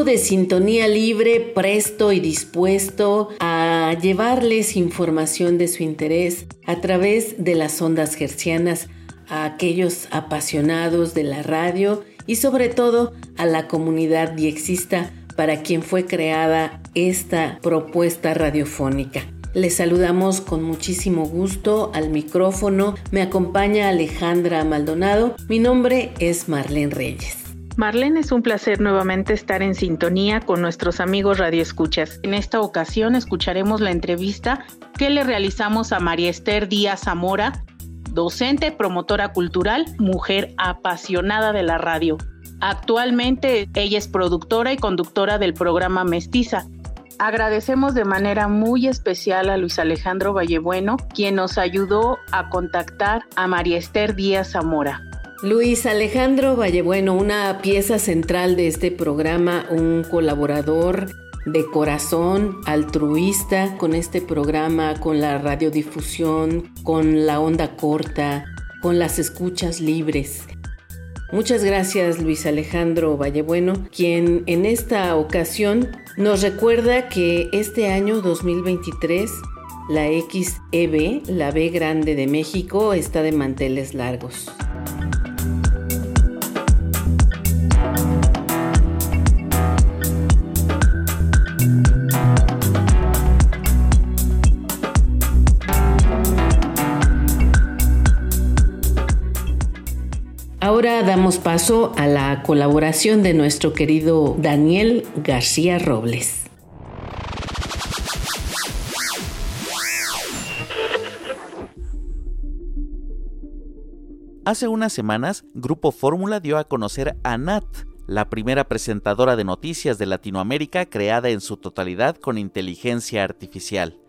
De Sintonía Libre, presto y dispuesto a llevarles información de su interés a través de las ondas gercianas a aquellos apasionados de la radio y sobre todo a la comunidad diexista para quien fue creada esta propuesta radiofónica. Les saludamos con muchísimo gusto al micrófono. Me acompaña Alejandra Maldonado. Mi nombre es Marlene Reyes. Marlene, es un placer nuevamente estar en sintonía con nuestros amigos radioescuchas. En esta ocasión escucharemos la entrevista que le realizamos a María Esther Díaz Zamora, docente, promotora cultural, mujer apasionada de la radio. Actualmente ella es productora y conductora del programa Mestiza. Agradecemos de manera muy especial a Luis Alejandro Vallebueno, quien nos ayudó a contactar a María Esther Díaz Zamora. Luis Alejandro Vallebueno, una pieza central de este programa, un colaborador de corazón, altruista con este programa, con la radiodifusión, con la onda corta, con las escuchas libres. Muchas gracias Luis Alejandro Vallebueno, quien en esta ocasión nos recuerda que este año 2023 la XEB, la B grande de México, está de manteles largos. Damos paso a la colaboración de nuestro querido Daniel García Robles. Hace unas semanas, Grupo Fórmula dio a conocer a Nat, la primera presentadora de noticias de Latinoamérica creada en su totalidad con inteligencia artificial.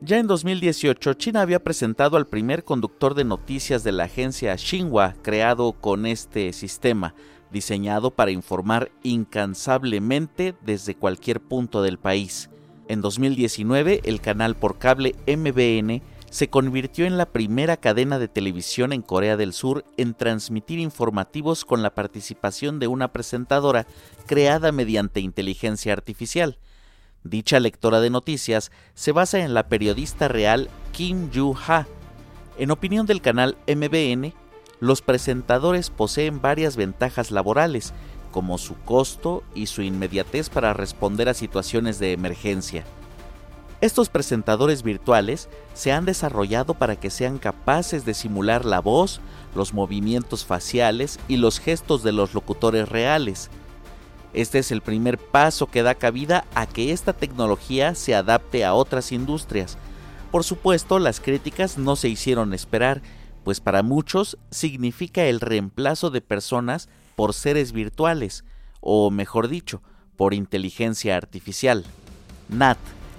Ya en 2018, China había presentado al primer conductor de noticias de la agencia Xinhua creado con este sistema, diseñado para informar incansablemente desde cualquier punto del país. En 2019, el canal por cable MBN se convirtió en la primera cadena de televisión en Corea del Sur en transmitir informativos con la participación de una presentadora creada mediante inteligencia artificial. Dicha lectora de noticias se basa en la periodista real Kim Yu-ha. En opinión del canal MBN, los presentadores poseen varias ventajas laborales, como su costo y su inmediatez para responder a situaciones de emergencia. Estos presentadores virtuales se han desarrollado para que sean capaces de simular la voz, los movimientos faciales y los gestos de los locutores reales, este es el primer paso que da cabida a que esta tecnología se adapte a otras industrias. Por supuesto, las críticas no se hicieron esperar, pues para muchos significa el reemplazo de personas por seres virtuales, o mejor dicho, por inteligencia artificial. Nat,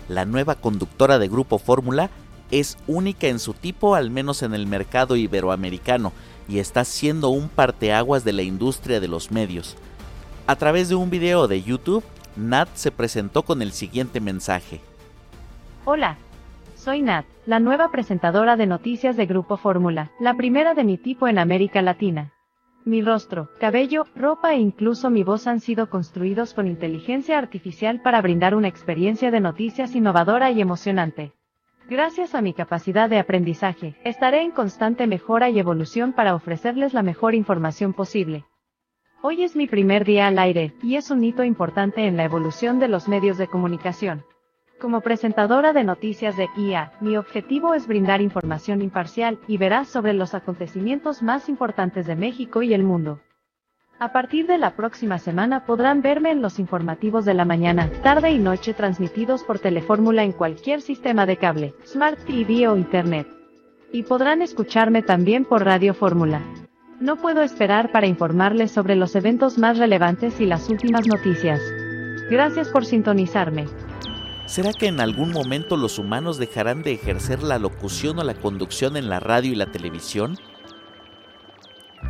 la nueva conductora de Grupo Fórmula, es única en su tipo al menos en el mercado iberoamericano y está siendo un parteaguas de la industria de los medios. A través de un video de YouTube, Nat se presentó con el siguiente mensaje. Hola, soy Nat, la nueva presentadora de noticias de Grupo Fórmula, la primera de mi tipo en América Latina. Mi rostro, cabello, ropa e incluso mi voz han sido construidos con inteligencia artificial para brindar una experiencia de noticias innovadora y emocionante. Gracias a mi capacidad de aprendizaje, estaré en constante mejora y evolución para ofrecerles la mejor información posible. Hoy es mi primer día al aire, y es un hito importante en la evolución de los medios de comunicación. Como presentadora de noticias de IA, mi objetivo es brindar información imparcial y veraz sobre los acontecimientos más importantes de México y el mundo. A partir de la próxima semana podrán verme en los informativos de la mañana, tarde y noche transmitidos por Telefórmula en cualquier sistema de cable, Smart TV o Internet. Y podrán escucharme también por Radio Fórmula. No puedo esperar para informarles sobre los eventos más relevantes y las últimas noticias. Gracias por sintonizarme. ¿Será que en algún momento los humanos dejarán de ejercer la locución o la conducción en la radio y la televisión?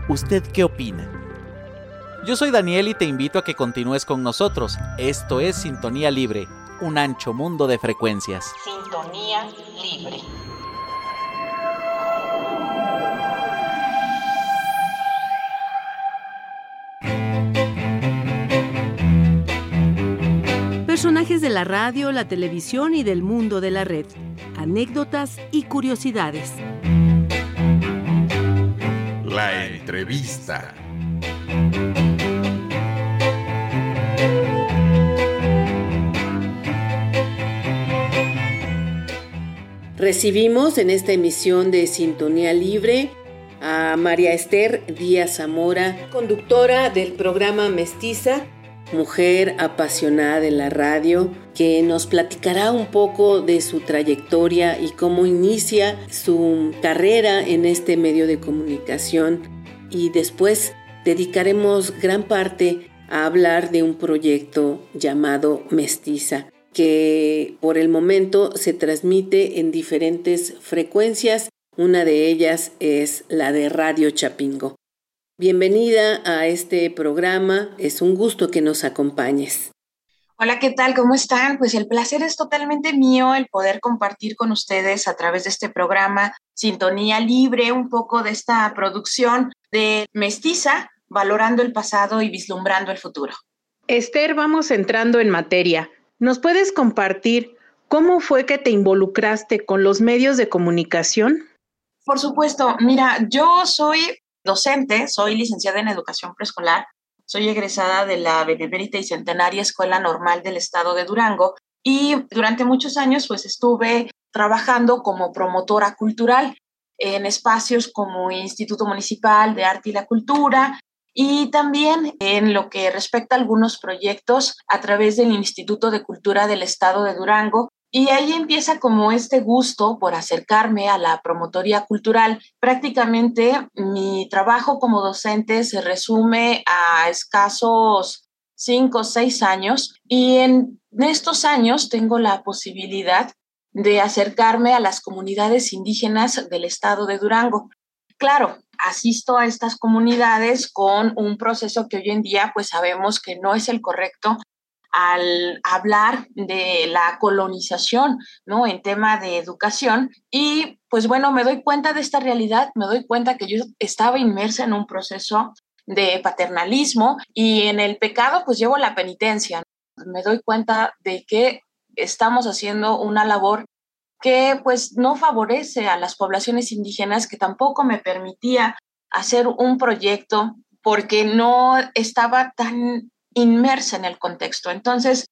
¿Usted qué opina? Yo soy Daniel y te invito a que continúes con nosotros. Esto es Sintonía Libre, un ancho mundo de frecuencias. Sintonía Libre. Personajes de la radio, la televisión y del mundo de la red. Anécdotas y curiosidades. La entrevista. Recibimos en esta emisión de Sintonía Libre a María Esther Díaz Zamora, conductora del programa Mestiza, mujer apasionada de la radio, que nos platicará un poco de su trayectoria y cómo inicia su carrera en este medio de comunicación y después dedicaremos gran parte a hablar de un proyecto llamado Mestiza que por el momento se transmite en diferentes frecuencias. Una de ellas es la de Radio Chapingo. Bienvenida a este programa. Es un gusto que nos acompañes. Hola, ¿qué tal? ¿Cómo están? Pues el placer es totalmente mío el poder compartir con ustedes a través de este programa Sintonía Libre, un poco de esta producción de Mestiza, valorando el pasado y vislumbrando el futuro. Esther, vamos entrando en materia. ¿Nos puedes compartir cómo fue que te involucraste con los medios de comunicación? Por supuesto, mira, yo soy docente, soy licenciada en educación preescolar, soy egresada de la Benemérita y Centenaria Escuela Normal del Estado de Durango y durante muchos años pues estuve trabajando como promotora cultural en espacios como Instituto Municipal de Arte y la Cultura, y también en lo que respecta a algunos proyectos a través del Instituto de Cultura del Estado de Durango. Y ahí empieza como este gusto por acercarme a la promotoría cultural. Prácticamente mi trabajo como docente se resume a escasos cinco o seis años y en estos años tengo la posibilidad de acercarme a las comunidades indígenas del estado de Durango. Claro, asisto a estas comunidades con un proceso que hoy en día pues sabemos que no es el correcto al hablar de la colonización, ¿no? En tema de educación. Y pues bueno, me doy cuenta de esta realidad, me doy cuenta que yo estaba inmersa en un proceso de paternalismo y en el pecado pues llevo la penitencia. Me doy cuenta de que estamos haciendo una labor que pues no favorece a las poblaciones indígenas, que tampoco me permitía hacer un proyecto porque no estaba tan inmersa en el contexto. Entonces,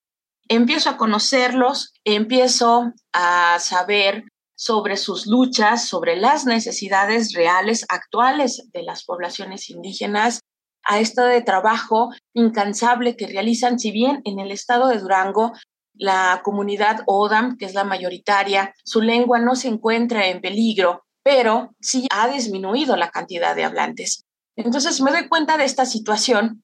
empiezo a conocerlos, empiezo a saber sobre sus luchas, sobre las necesidades reales, actuales de las poblaciones indígenas, a esto de trabajo incansable que realizan, si bien en el estado de Durango la comunidad Odam, que es la mayoritaria, su lengua no se encuentra en peligro, pero sí ha disminuido la cantidad de hablantes. Entonces me doy cuenta de esta situación,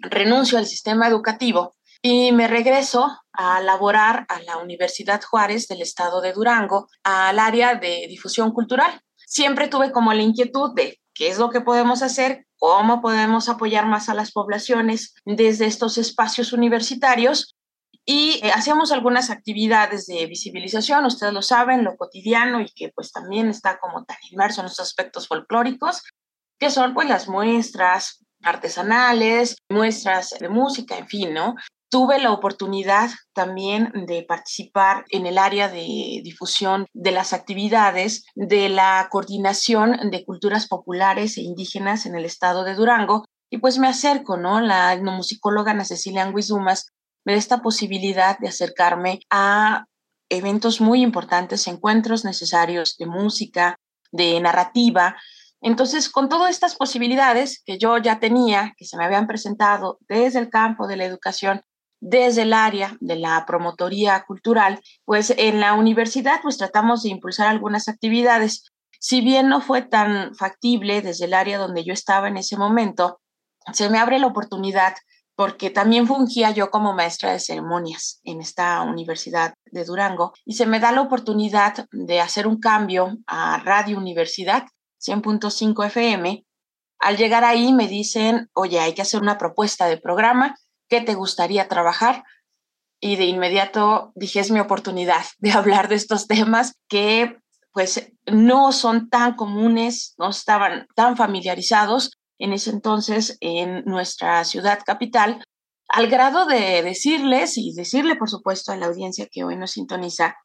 renuncio al sistema educativo y me regreso a laborar a la Universidad Juárez del estado de Durango, al área de difusión cultural. Siempre tuve como la inquietud de qué es lo que podemos hacer, cómo podemos apoyar más a las poblaciones desde estos espacios universitarios y eh, hacíamos algunas actividades de visibilización, ustedes lo saben, lo cotidiano y que pues también está como tan inmerso en los aspectos folclóricos, que son pues las muestras artesanales, muestras de música, en fin, ¿no? Tuve la oportunidad también de participar en el área de difusión de las actividades de la coordinación de culturas populares e indígenas en el estado de Durango y pues me acerco, ¿no? La etnomusicóloga Ana Cecilia Anguizumas me da esta posibilidad de acercarme a eventos muy importantes, encuentros necesarios de música, de narrativa. Entonces, con todas estas posibilidades que yo ya tenía, que se me habían presentado desde el campo de la educación, desde el área de la promotoría cultural, pues en la universidad pues tratamos de impulsar algunas actividades. si bien no fue tan factible desde el área donde yo estaba en ese momento, se me abre la oportunidad porque también fungía yo como maestra de ceremonias en esta Universidad de Durango y se me da la oportunidad de hacer un cambio a Radio Universidad 100.5 FM. Al llegar ahí me dicen, oye, hay que hacer una propuesta de programa, ¿qué te gustaría trabajar? Y de inmediato dije, es mi oportunidad de hablar de estos temas que pues no son tan comunes, no estaban tan familiarizados en ese entonces en nuestra ciudad capital, al grado de decirles y decirle, por supuesto, a la audiencia que hoy nos sintoniza,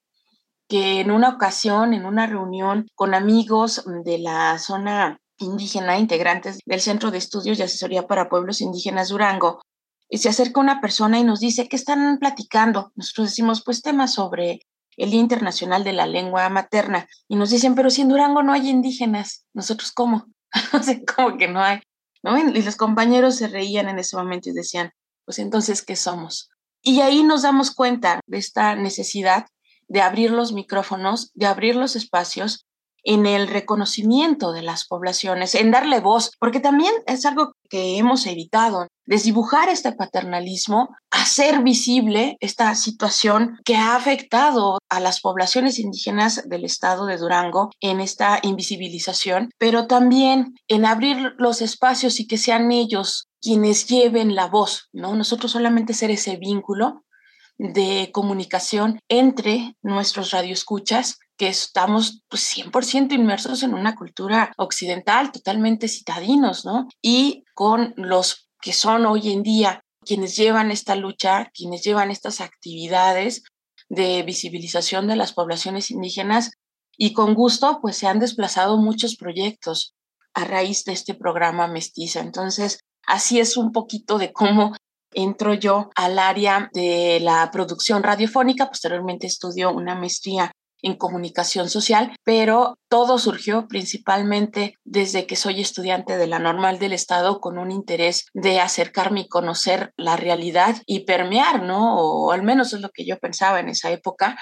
que en una ocasión, en una reunión con amigos de la zona indígena, integrantes del Centro de Estudios y Asesoría para Pueblos Indígenas Durango, y se acerca una persona y nos dice, ¿qué están platicando? Nosotros decimos, pues temas sobre el Día Internacional de la Lengua Materna. Y nos dicen, pero si en Durango no hay indígenas, ¿nosotros cómo? no sé, como que no hay, ¿no? Y los compañeros se reían en ese momento y decían, pues entonces, ¿qué somos? Y ahí nos damos cuenta de esta necesidad de abrir los micrófonos, de abrir los espacios en el reconocimiento de las poblaciones, en darle voz, porque también es algo que hemos evitado, desdibujar este paternalismo, hacer visible esta situación que ha afectado a las poblaciones indígenas del estado de Durango en esta invisibilización, pero también en abrir los espacios y que sean ellos quienes lleven la voz, ¿no? Nosotros solamente ser ese vínculo de comunicación entre nuestros radioescuchas que estamos pues, 100% inmersos en una cultura occidental, totalmente citadinos, ¿no? Y con los que son hoy en día quienes llevan esta lucha, quienes llevan estas actividades de visibilización de las poblaciones indígenas y con gusto pues se han desplazado muchos proyectos a raíz de este programa Mestiza. Entonces, así es un poquito de cómo entro yo al área de la producción radiofónica, posteriormente estudio una maestría en comunicación social, pero todo surgió principalmente desde que soy estudiante de la normal del Estado con un interés de acercarme y conocer la realidad y permear, ¿no? O al menos es lo que yo pensaba en esa época,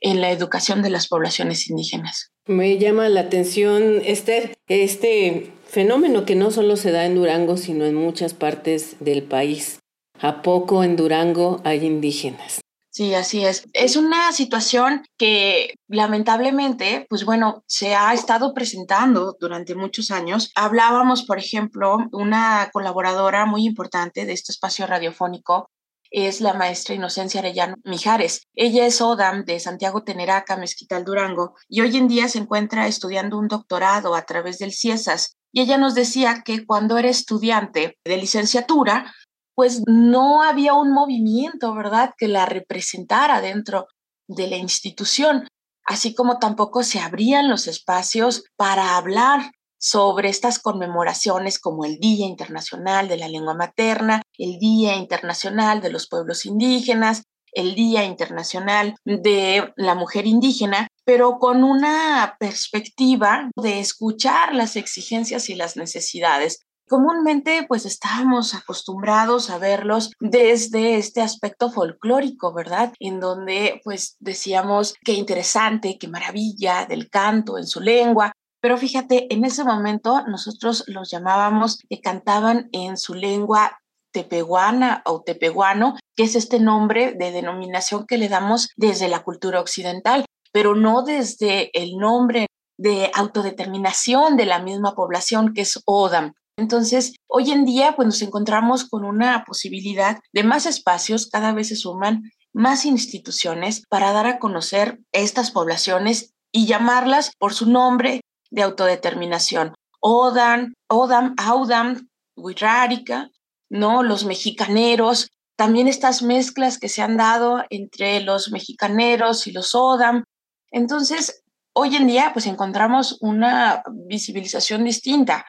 en la educación de las poblaciones indígenas. Me llama la atención, Esther, este fenómeno que no solo se da en Durango, sino en muchas partes del país. ¿A poco en Durango hay indígenas? Sí, así es. Es una situación que lamentablemente, pues bueno, se ha estado presentando durante muchos años. Hablábamos, por ejemplo, una colaboradora muy importante de este espacio radiofónico es la maestra Inocencia Arellano Mijares. Ella es ODAM de Santiago Teneraca, Mezquital Durango, y hoy en día se encuentra estudiando un doctorado a través del CIESAS. Y ella nos decía que cuando era estudiante de licenciatura, pues no había un movimiento, ¿verdad?, que la representara dentro de la institución, así como tampoco se abrían los espacios para hablar sobre estas conmemoraciones como el Día Internacional de la Lengua Materna, el Día Internacional de los Pueblos Indígenas, el Día Internacional de la Mujer Indígena, pero con una perspectiva de escuchar las exigencias y las necesidades comúnmente pues estábamos acostumbrados a verlos desde este aspecto folclórico, ¿verdad? En donde pues decíamos qué interesante, qué maravilla del canto en su lengua. Pero fíjate, en ese momento nosotros los llamábamos que cantaban en su lengua tepehuana o tepehuano, que es este nombre de denominación que le damos desde la cultura occidental, pero no desde el nombre de autodeterminación de la misma población que es Odam. Entonces, hoy en día, pues nos encontramos con una posibilidad de más espacios, cada vez se suman más instituciones para dar a conocer estas poblaciones y llamarlas por su nombre de autodeterminación. Odan, Odam, Audam, Huirrárica, ¿no? Los mexicaneros, también estas mezclas que se han dado entre los mexicaneros y los Odam. Entonces, hoy en día, pues encontramos una visibilización distinta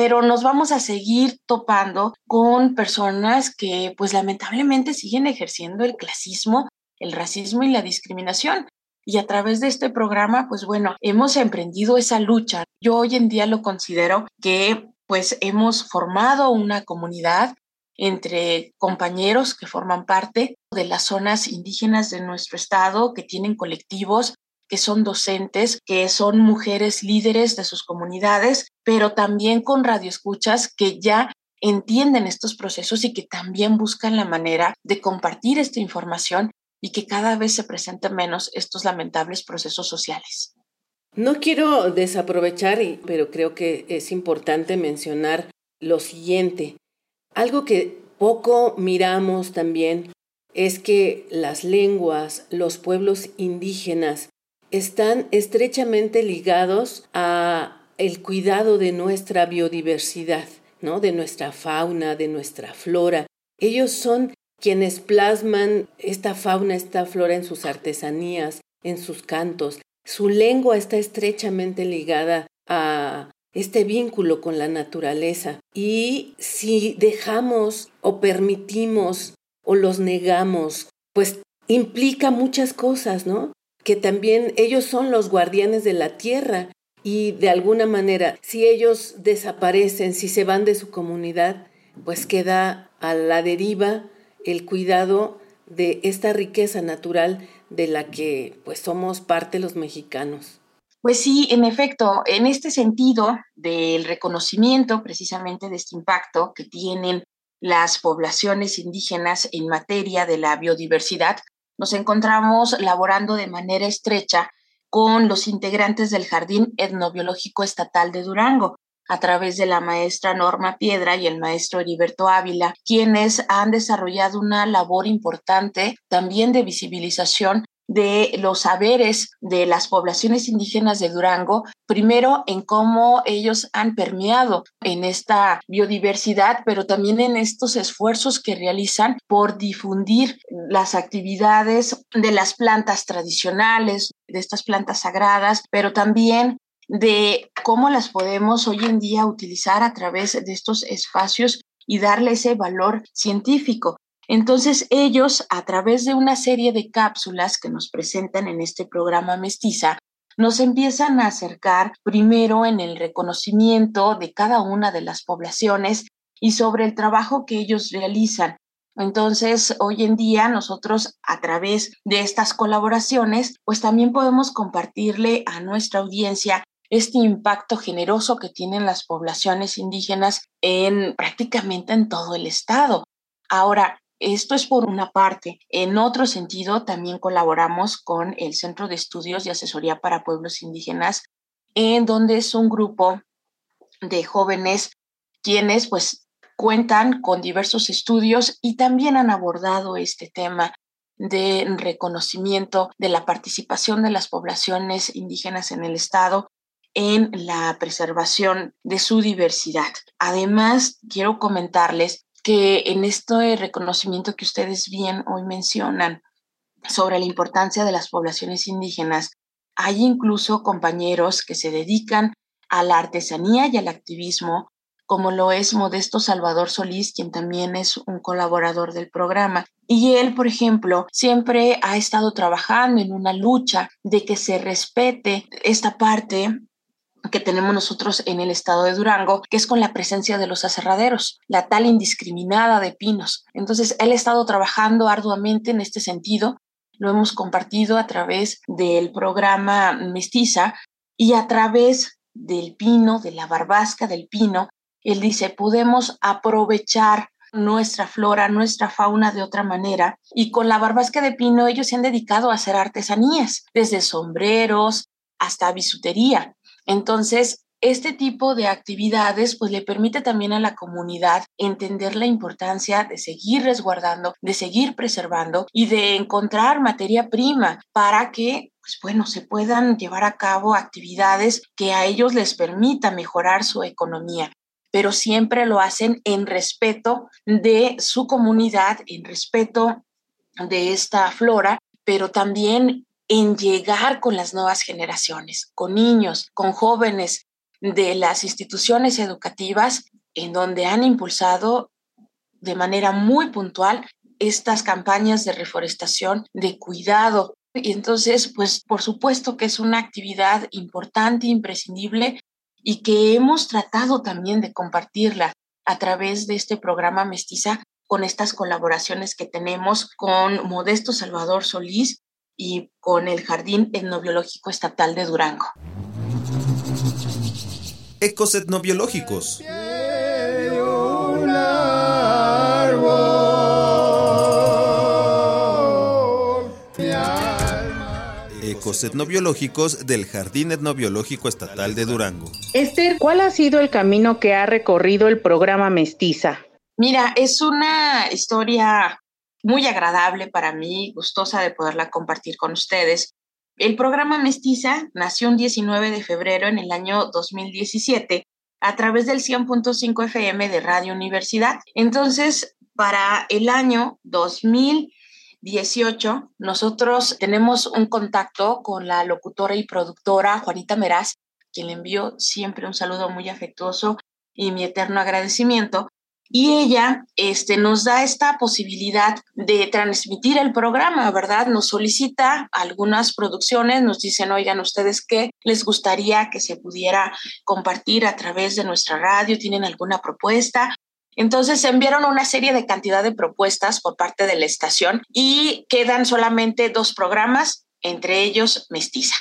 pero nos vamos a seguir topando con personas que pues lamentablemente siguen ejerciendo el clasismo, el racismo y la discriminación. Y a través de este programa, pues bueno, hemos emprendido esa lucha. Yo hoy en día lo considero que pues hemos formado una comunidad entre compañeros que forman parte de las zonas indígenas de nuestro estado, que tienen colectivos que son docentes, que son mujeres líderes de sus comunidades, pero también con radioescuchas que ya entienden estos procesos y que también buscan la manera de compartir esta información y que cada vez se presenten menos estos lamentables procesos sociales. No quiero desaprovechar, pero creo que es importante mencionar lo siguiente. Algo que poco miramos también es que las lenguas, los pueblos indígenas están estrechamente ligados a el cuidado de nuestra biodiversidad, ¿no? De nuestra fauna, de nuestra flora. Ellos son quienes plasman esta fauna, esta flora en sus artesanías, en sus cantos. Su lengua está estrechamente ligada a este vínculo con la naturaleza. Y si dejamos o permitimos o los negamos, pues implica muchas cosas, ¿no? Que también ellos son los guardianes de la tierra y de alguna manera, si ellos desaparecen, si se van de su comunidad, pues queda a la deriva el cuidado de esta riqueza natural de la que pues somos parte los mexicanos. Pues sí, en efecto, en este sentido del reconocimiento precisamente de este impacto que tienen las poblaciones indígenas en materia de la biodiversidad, nos encontramos laborando de manera estrecha con los integrantes del Jardín Etnobiológico Estatal de Durango, a través de la maestra Norma Piedra y el maestro Heriberto Ávila, quienes han desarrollado una labor importante también de visibilización de los saberes de las poblaciones indígenas de Durango, primero en cómo ellos han permeado en esta biodiversidad, pero también en estos esfuerzos que realizan por difundir las actividades de las plantas tradicionales, de estas plantas sagradas, pero también de cómo las podemos hoy en día utilizar a través de estos espacios y darle ese valor científico. Entonces ellos, a través de una serie de cápsulas que nos presentan en este programa Mestiza, nos empiezan a acercar primero en el reconocimiento de cada una de las poblaciones y sobre el trabajo que ellos realizan. Entonces, hoy en día nosotros a través de estas colaboraciones, pues también podemos compartirle a nuestra audiencia este impacto generoso que tienen las poblaciones indígenas en prácticamente en todo el estado. Ahora, esto es por una parte. En otro sentido, también colaboramos con el Centro de Estudios y Asesoría para Pueblos Indígenas, en donde es un grupo de jóvenes quienes pues cuentan con diversos estudios y también han abordado este tema de reconocimiento de la participación de las poblaciones indígenas en el Estado en la preservación de su diversidad. Además, quiero comentarles que en este reconocimiento que ustedes bien hoy mencionan sobre la importancia de las poblaciones indígenas, hay incluso compañeros que se dedican a la artesanía y al activismo, como lo es Modesto Salvador Solís, quien también es un colaborador del programa. Y él, por ejemplo, siempre ha estado trabajando en una lucha de que se respete esta parte que tenemos nosotros en el estado de Durango, que es con la presencia de los aserraderos, la tal indiscriminada de pinos. Entonces, él ha estado trabajando arduamente en este sentido, lo hemos compartido a través del programa Mestiza y a través del pino, de la barbasca del pino. Él dice, podemos aprovechar nuestra flora, nuestra fauna de otra manera. Y con la barbasca de pino ellos se han dedicado a hacer artesanías, desde sombreros hasta bisutería. Entonces, este tipo de actividades pues le permite también a la comunidad entender la importancia de seguir resguardando, de seguir preservando y de encontrar materia prima para que pues bueno, se puedan llevar a cabo actividades que a ellos les permita mejorar su economía. Pero siempre lo hacen en respeto de su comunidad, en respeto de esta flora, pero también en llegar con las nuevas generaciones, con niños, con jóvenes de las instituciones educativas, en donde han impulsado de manera muy puntual estas campañas de reforestación, de cuidado. Y entonces, pues por supuesto que es una actividad importante, imprescindible, y que hemos tratado también de compartirla a través de este programa Mestiza con estas colaboraciones que tenemos con Modesto Salvador Solís, y con el Jardín Etnobiológico Estatal de Durango. Ecos etnobiológicos. Ecos etnobiológicos del Jardín Etnobiológico Estatal de Durango. Esther, ¿cuál ha sido el camino que ha recorrido el programa Mestiza? Mira, es una historia muy agradable para mí, gustosa de poderla compartir con ustedes. El programa Mestiza nació un 19 de febrero en el año 2017 a través del 100.5 FM de Radio Universidad. Entonces, para el año 2018, nosotros tenemos un contacto con la locutora y productora Juanita Meraz, quien le envío siempre un saludo muy afectuoso y mi eterno agradecimiento, y ella este, nos da esta posibilidad de transmitir el programa, ¿verdad? Nos solicita algunas producciones, nos dicen, oigan, ustedes qué les gustaría que se pudiera compartir a través de nuestra radio, tienen alguna propuesta. Entonces se enviaron una serie de cantidad de propuestas por parte de la estación y quedan solamente dos programas, entre ellos Mestiza.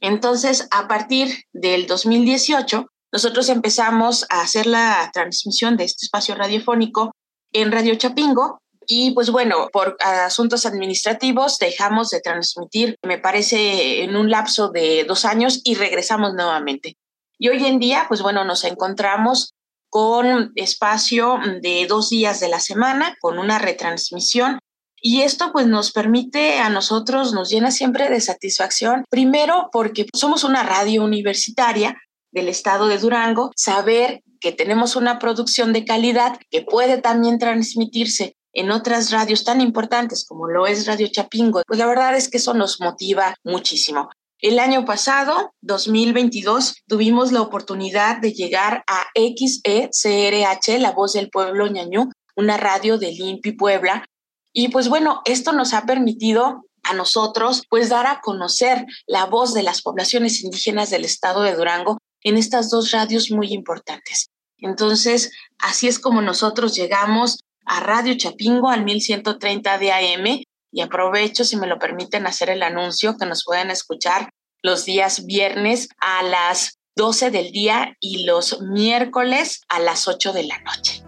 Entonces, a partir del 2018, nosotros empezamos a hacer la transmisión de este espacio radiofónico en Radio Chapingo y pues bueno, por asuntos administrativos dejamos de transmitir, me parece, en un lapso de dos años y regresamos nuevamente. Y hoy en día, pues bueno, nos encontramos con espacio de dos días de la semana, con una retransmisión. Y esto pues nos permite a nosotros, nos llena siempre de satisfacción, primero porque somos una radio universitaria del estado de Durango, saber que tenemos una producción de calidad que puede también transmitirse en otras radios tan importantes como lo es Radio Chapingo, pues la verdad es que eso nos motiva muchísimo. El año pasado, 2022, tuvimos la oportunidad de llegar a XECRH, La Voz del Pueblo Ñañú, una radio de Limpi Puebla. Y pues bueno, esto nos ha permitido a nosotros pues dar a conocer la voz de las poblaciones indígenas del estado de Durango en estas dos radios muy importantes. Entonces, así es como nosotros llegamos a Radio Chapingo al 1130 de AM y aprovecho, si me lo permiten, hacer el anuncio que nos pueden escuchar los días viernes a las 12 del día y los miércoles a las 8 de la noche.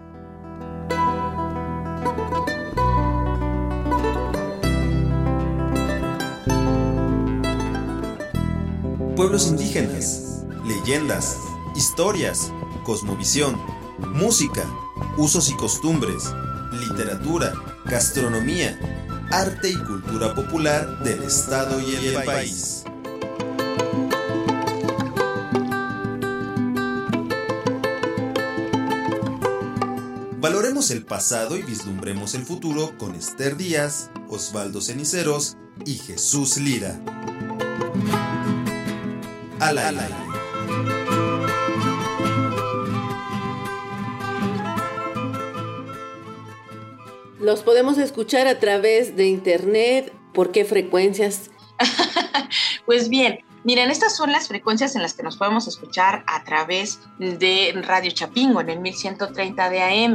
Pueblos indígenas leyendas, historias, cosmovisión, música, usos y costumbres, literatura, gastronomía, arte y cultura popular del Estado y el país. Valoremos el pasado y vislumbremos el futuro con Esther Díaz, Osvaldo Ceniceros y Jesús Lira. Al Los podemos escuchar a través de internet. ¿Por qué frecuencias? pues bien, miren, estas son las frecuencias en las que nos podemos escuchar a través de Radio Chapingo en el 1130 de AM.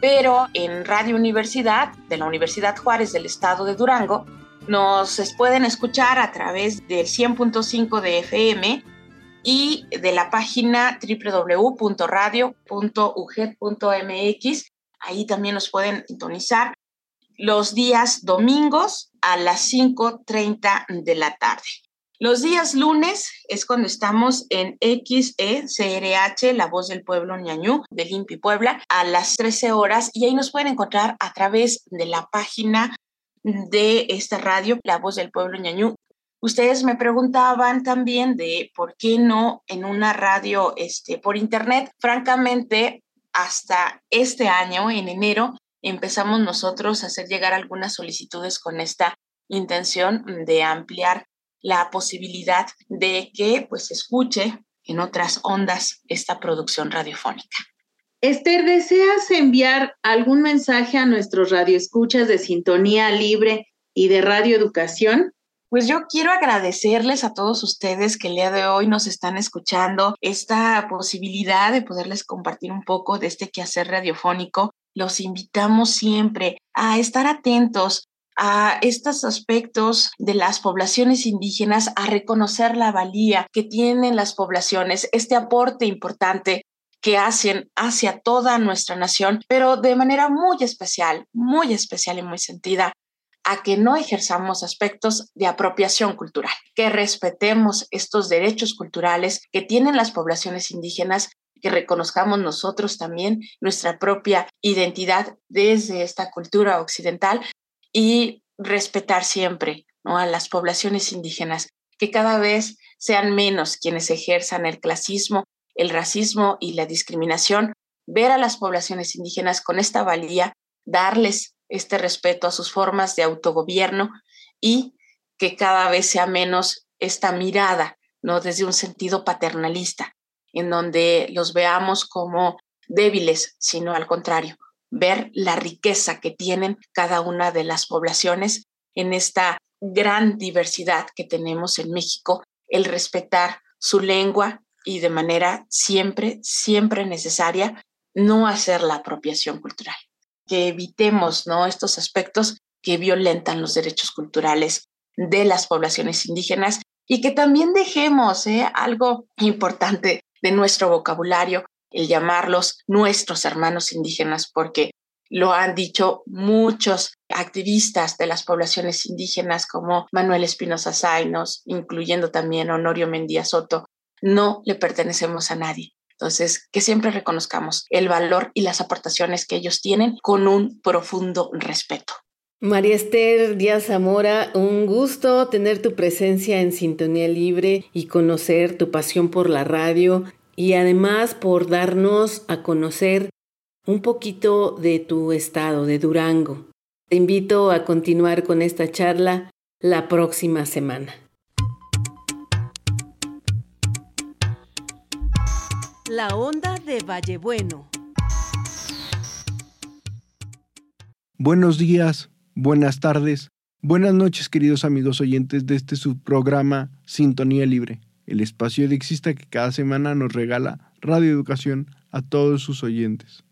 Pero en Radio Universidad, de la Universidad Juárez del Estado de Durango, nos pueden escuchar a través del 100.5 de FM y de la página www.radio.uged.mx Ahí también nos pueden sintonizar los días domingos a las 5.30 de la tarde. Los días lunes es cuando estamos en XECRH, La Voz del Pueblo Ñañú, de Limpi Puebla, a las 13 horas y ahí nos pueden encontrar a través de la página de esta radio, La Voz del Pueblo Ñañú. Ustedes me preguntaban también de por qué no en una radio este, por internet. Francamente, hasta este año, en enero, empezamos nosotros a hacer llegar algunas solicitudes con esta intención de ampliar la posibilidad de que pues escuche en otras ondas esta producción radiofónica. Esther, ¿deseas enviar algún mensaje a nuestros radioescuchas de Sintonía Libre y de Radio Educación? Pues yo quiero agradecerles a todos ustedes que el día de hoy nos están escuchando esta posibilidad de poderles compartir un poco de este quehacer radiofónico. Los invitamos siempre a estar atentos a estos aspectos de las poblaciones indígenas, a reconocer la valía que tienen las poblaciones, este aporte importante que hacen hacia toda nuestra nación, pero de manera muy especial, muy especial y muy sentida, a que no ejerzamos aspectos de apropiación cultural, que respetemos estos derechos culturales que tienen las poblaciones indígenas, que reconozcamos nosotros también nuestra propia identidad desde esta cultura occidental y respetar siempre ¿no? a las poblaciones indígenas, que cada vez sean menos quienes ejerzan el clasismo, el racismo y la discriminación, ver a las poblaciones indígenas con esta valía, darles este respeto a sus formas de autogobierno y que cada vez sea menos esta mirada, no desde un sentido paternalista, en donde los veamos como débiles, sino al contrario, ver la riqueza que tienen cada una de las poblaciones en esta gran diversidad que tenemos en México, el respetar su lengua y de manera siempre, siempre necesaria, no hacer la apropiación cultural que evitemos ¿no? estos aspectos que violentan los derechos culturales de las poblaciones indígenas y que también dejemos ¿eh? algo importante de nuestro vocabulario, el llamarlos nuestros hermanos indígenas, porque lo han dicho muchos activistas de las poblaciones indígenas como Manuel Espinosa Zainos, incluyendo también Honorio Mendía Soto, no le pertenecemos a nadie. Entonces, que siempre reconozcamos el valor y las aportaciones que ellos tienen con un profundo respeto. María Esther Díaz Zamora, un gusto tener tu presencia en Sintonía Libre y conocer tu pasión por la radio y además por darnos a conocer un poquito de tu estado, de Durango. Te invito a continuar con esta charla la próxima semana. La onda de Vallebueno. Buenos días, buenas tardes, buenas noches queridos amigos oyentes de este subprograma Sintonía Libre, el espacio de Exista que cada semana nos regala Radio Educación a todos sus oyentes.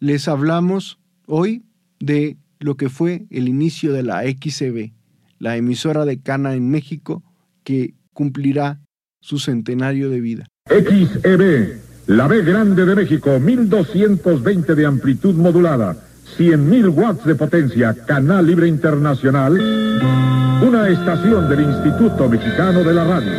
Les hablamos hoy de lo que fue el inicio de la XCB, la emisora de Cana en México que cumplirá su centenario de vida. XEB la B grande de México, 1220 de amplitud modulada, 100.000 watts de potencia, Canal Libre Internacional, una estación del Instituto Mexicano de la Radio.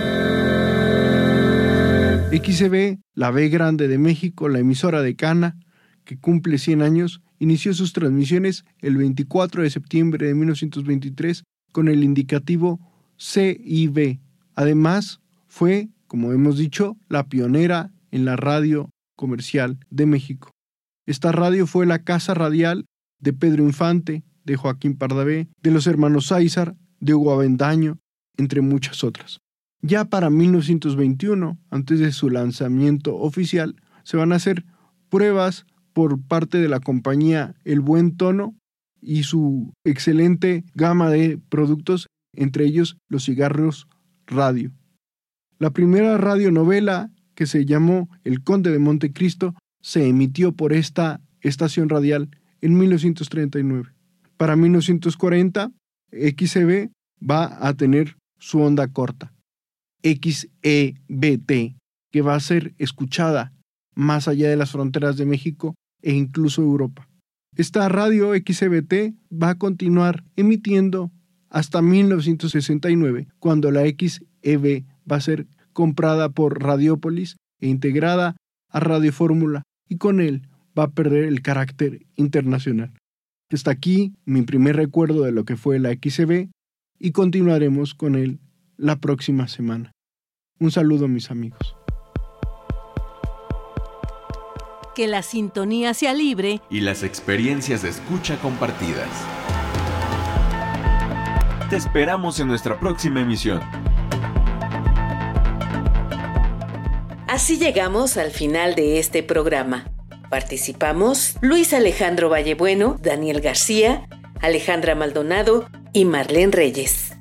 XCB, la B grande de México, la emisora de Cana, que cumple 100 años, inició sus transmisiones el 24 de septiembre de 1923 con el indicativo CIB. Además, fue, como hemos dicho, la pionera en la radio comercial de México. Esta radio fue la casa radial de Pedro Infante, de Joaquín Pardavé, de los hermanos Sáizar, de Hugo Avendaño, entre muchas otras. Ya para 1921, antes de su lanzamiento oficial, se van a hacer pruebas por parte de la compañía El Buen Tono y su excelente gama de productos, entre ellos los cigarros radio. La primera radionovela que se llamó El Conde de Montecristo, se emitió por esta estación radial en 1939. Para 1940, XCB va a tener su onda corta, XEBT, que va a ser escuchada más allá de las fronteras de México e incluso Europa. Esta radio XEBT va a continuar emitiendo hasta 1969, cuando la XEB va a ser comprada por Radiopolis e integrada a Radio Fórmula y con él va a perder el carácter internacional. Está aquí mi primer recuerdo de lo que fue la XCB y continuaremos con él la próxima semana. Un saludo mis amigos. Que la sintonía sea libre y las experiencias de escucha compartidas. Te esperamos en nuestra próxima emisión. Así llegamos al final de este programa. Participamos Luis Alejandro Vallebueno, Daniel García, Alejandra Maldonado y Marlene Reyes.